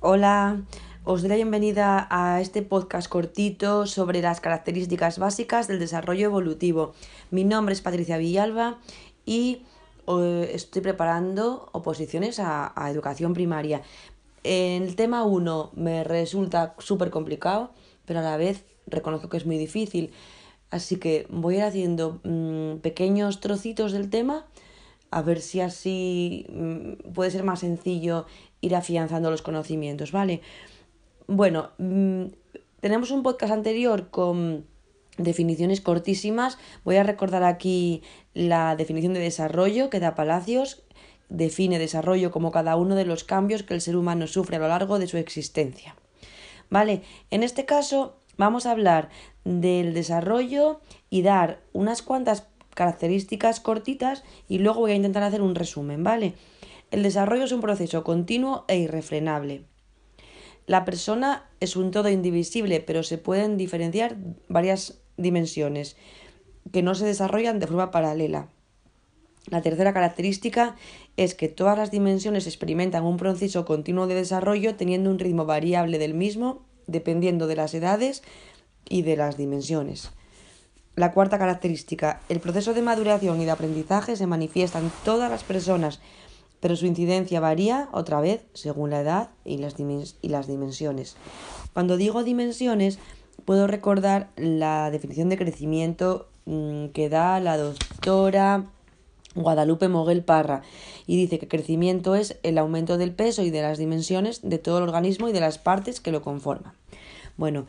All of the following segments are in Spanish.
Hola, os doy la bienvenida a este podcast cortito sobre las características básicas del desarrollo evolutivo. Mi nombre es Patricia Villalba y eh, estoy preparando oposiciones a, educación primaria. El tema 1 me resulta súper complicado, pero a la vez reconozco que es muy difícil. Así que voy a ir haciendo mmm, pequeños trocitos del tema a ver si así mmm, puede ser más sencillo ir afianzando los conocimientos, ¿vale? Bueno, mmm, tenemos un podcast anterior con definiciones cortísimas. Voy a recordar aquí la definición de desarrollo que da Palacios. Define desarrollo como cada uno de los cambios que el ser humano sufre a lo largo de su existencia. Vale, en este caso vamos a hablar del desarrollo y dar unas cuantas características cortitas y luego voy a intentar hacer un resumen, ¿vale? El desarrollo es un proceso continuo e irrefrenable. La persona es un todo indivisible, pero se pueden diferenciar varias dimensiones que no se desarrollan de forma paralela. La tercera característica es que todas las dimensiones experimentan un proceso continuo de desarrollo teniendo un ritmo variable del mismo dependiendo de las edades y de las dimensiones. La cuarta característica, el proceso de maduración y de aprendizaje se manifiesta en todas las personas, pero su incidencia varía otra vez según la edad y las, y las dimensiones. Cuando digo dimensiones, puedo recordar la definición de crecimiento mmm, que da la doctora Guadalupe Moguel Parra y dice que crecimiento es el aumento del peso y de las dimensiones de todo el organismo y de las partes que lo conforman. Bueno,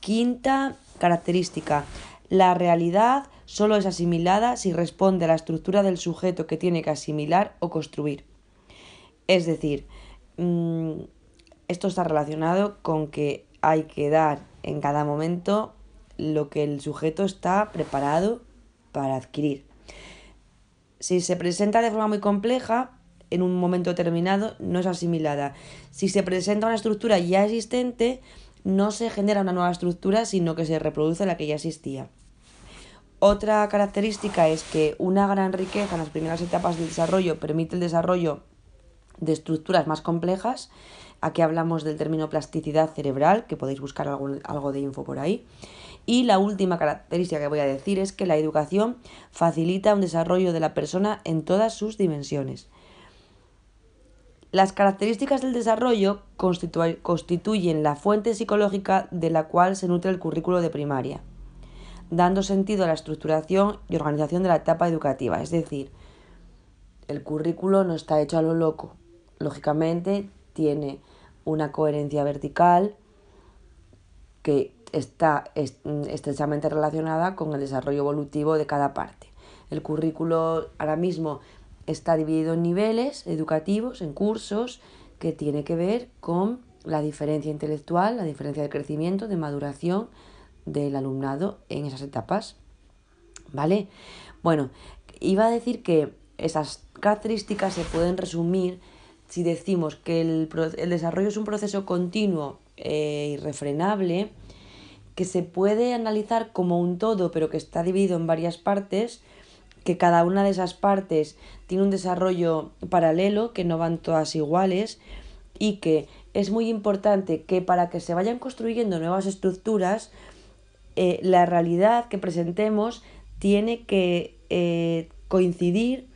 quinta característica, la realidad solo es asimilada si responde a la estructura del sujeto que tiene que asimilar o construir. Es decir, mmm, esto está relacionado con que hay que dar en cada momento lo que el sujeto está preparado para adquirir. Si se presenta de forma muy compleja, en un momento determinado no es asimilada. Si se presenta una estructura ya existente, no se genera una nueva estructura, sino que se reproduce la que ya existía. Otra característica es que una gran riqueza en las primeras etapas del desarrollo permite el desarrollo de estructuras más complejas. Aquí hablamos del término plasticidad cerebral, que podéis buscar algo, algo de info por ahí. Y la última característica que voy a decir es que la educación facilita un desarrollo de la persona en todas sus dimensiones. Las características del desarrollo constitu constituyen la fuente psicológica de la cual se nutre el currículo de primaria dando sentido a la estructuración y organización de la etapa educativa. Es decir, el currículo no está hecho a lo loco. Lógicamente tiene una coherencia vertical que está estrechamente relacionada con el desarrollo evolutivo de cada parte. El currículo ahora mismo está dividido en niveles educativos, en cursos, que tiene que ver con la diferencia intelectual, la diferencia de crecimiento, de maduración, del alumnado en esas etapas. ¿Vale? Bueno, iba a decir que esas características se pueden resumir si decimos que el, el desarrollo es un proceso continuo e irrefrenable, que se puede analizar como un todo, pero que está dividido en varias partes, que cada una de esas partes tiene un desarrollo paralelo, que no van todas iguales, y que es muy importante que para que se vayan construyendo nuevas estructuras, eh, la realidad que presentemos tiene que eh, coincidir,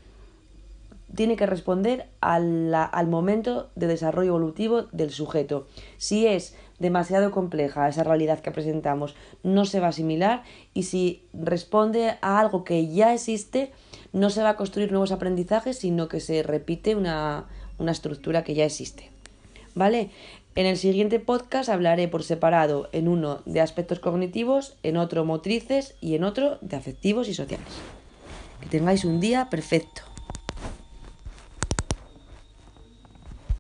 tiene que responder a la, al momento de desarrollo evolutivo del sujeto. Si es demasiado compleja esa realidad que presentamos, no se va a asimilar y si responde a algo que ya existe, no se va a construir nuevos aprendizajes, sino que se repite una, una estructura que ya existe. ¿Vale? En el siguiente podcast hablaré por separado en uno de aspectos cognitivos, en otro motrices y en otro de afectivos y sociales. Que tengáis un día perfecto.